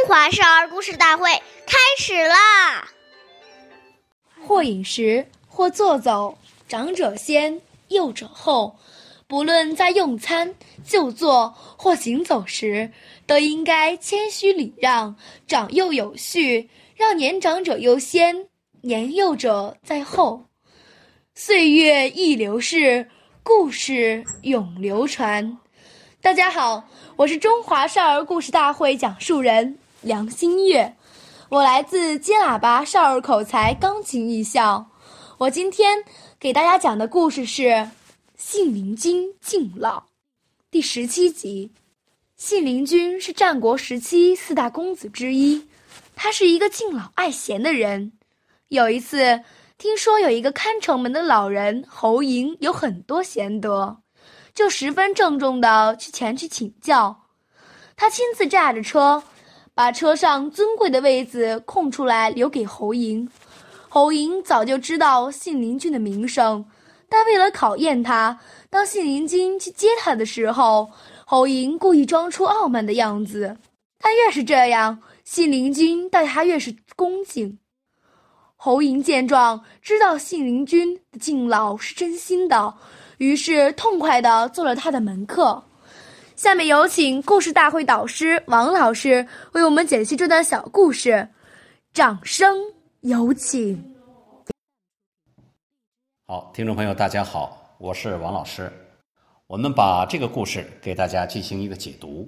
中华少儿故事大会开始啦！或饮食，或坐走，长者先，幼者后。不论在用餐、就坐或行走时，都应该谦虚礼让，长幼有序，让年长者优先，年幼者在后。岁月易流逝，故事永流传。大家好，我是中华少儿故事大会讲述人梁新月，我来自金喇叭少儿口才钢琴艺校。我今天给大家讲的故事是。信陵君敬老，第十七集。信陵君是战国时期四大公子之一，他是一个敬老爱贤的人。有一次，听说有一个看城门的老人侯嬴有很多贤德，就十分郑重的去前去请教。他亲自驾着车，把车上尊贵的位子空出来留给侯嬴。侯嬴早就知道信陵君的名声。但为了考验他，当信陵君去接他的时候，侯嬴故意装出傲慢的样子。他越是这样，信陵君待他越是恭敬。侯嬴见状，知道信陵君的敬老是真心的，于是痛快地做了他的门客。下面有请故事大会导师王老师为我们解析这段小故事，掌声有请。好，听众朋友，大家好，我是王老师。我们把这个故事给大家进行一个解读。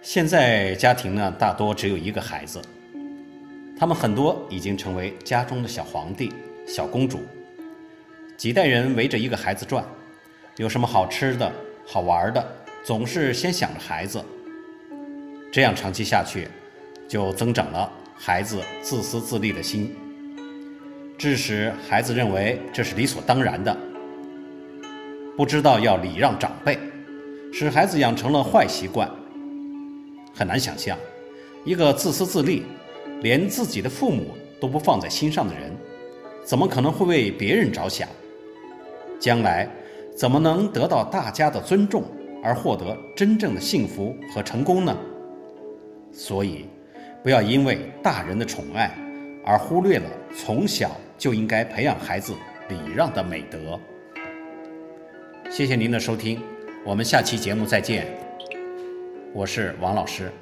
现在家庭呢，大多只有一个孩子，他们很多已经成为家中的小皇帝、小公主，几代人围着一个孩子转，有什么好吃的、好玩的，总是先想着孩子。这样长期下去。就增长了孩子自私自利的心，致使孩子认为这是理所当然的，不知道要礼让长辈，使孩子养成了坏习惯。很难想象，一个自私自利、连自己的父母都不放在心上的人，怎么可能会为别人着想？将来怎么能得到大家的尊重而获得真正的幸福和成功呢？所以。不要因为大人的宠爱而忽略了从小就应该培养孩子礼让的美德。谢谢您的收听，我们下期节目再见。我是王老师。